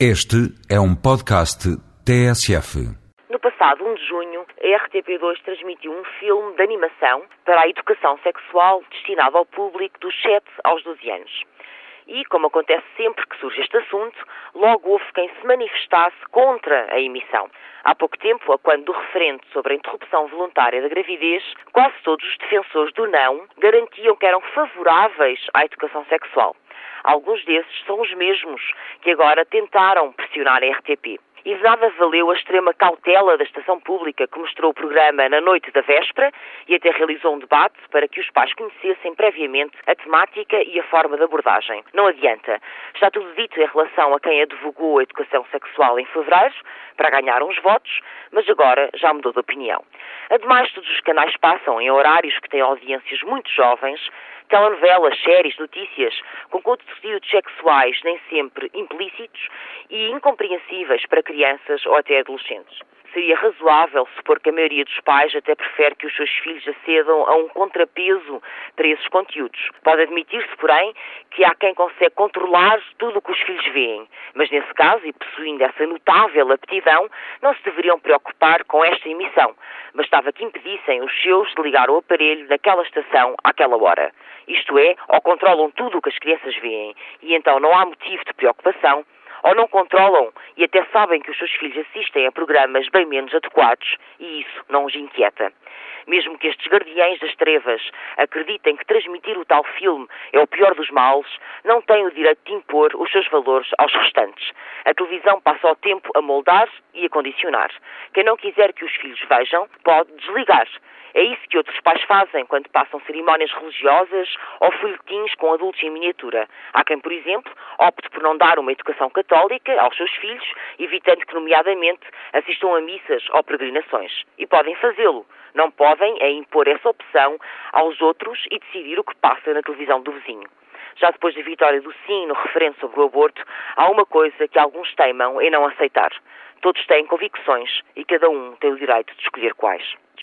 Este é um podcast TSF. No passado 1 de junho, a RTP2 transmitiu um filme de animação para a educação sexual destinado ao público dos 7 aos 12 anos. E, como acontece sempre que surge este assunto, logo houve quem se manifestasse contra a emissão. Há pouco tempo, a quando do referendo sobre a interrupção voluntária da gravidez, quase todos os defensores do não garantiam que eram favoráveis à educação sexual. Alguns desses são os mesmos que agora tentaram pressionar a RTP. E nada valeu a extrema cautela da estação pública que mostrou o programa na noite da véspera e até realizou um debate para que os pais conhecessem previamente a temática e a forma de abordagem. Não adianta. Está tudo dito em relação a quem advogou a educação sexual em fevereiro para ganhar uns votos, mas agora já mudou de opinião. Ademais, todos os canais passam em horários que têm audiências muito jovens, telenovelas, séries, notícias, com conteúdos sexuais nem sempre implícitos e incompreensíveis para crianças ou até adolescentes. Seria razoável supor que a maioria dos pais até prefere que os seus filhos acedam a um contrapeso para esses conteúdos. Pode admitir-se, porém, que há quem consegue controlar tudo o que os filhos veem, mas nesse caso, e possuindo essa notável aptidão, não se deveriam preocupar com esta emissão. Bastava que impedissem os seus de ligar o aparelho naquela estação àquela hora. Isto é, ou controlam tudo o que as crianças veem, e então não há motivo de preocupação, ou não controlam e até sabem que os seus filhos assistem a programas bem menos adequados e isso não os inquieta. Mesmo que estes guardiães das trevas acreditem que transmitir o tal filme é o pior dos males, não têm o direito de impor os seus valores aos restantes. A televisão passa o tempo a moldar e a condicionar. Quem não quiser que os filhos vejam, pode desligar. É isso que outros pais fazem quando passam cerimónias religiosas ou folhetins com adultos em miniatura. Há quem, por exemplo, opte por não dar uma educação católica aos seus filhos, evitando que, nomeadamente, assistam a missas ou peregrinações. E podem fazê-lo. Não podem é impor essa opção aos outros e decidir o que passa na televisão do vizinho. Já depois da vitória do sim no referendo sobre o aborto, há uma coisa que alguns teimam em não aceitar. Todos têm convicções e cada um tem o direito de escolher quais.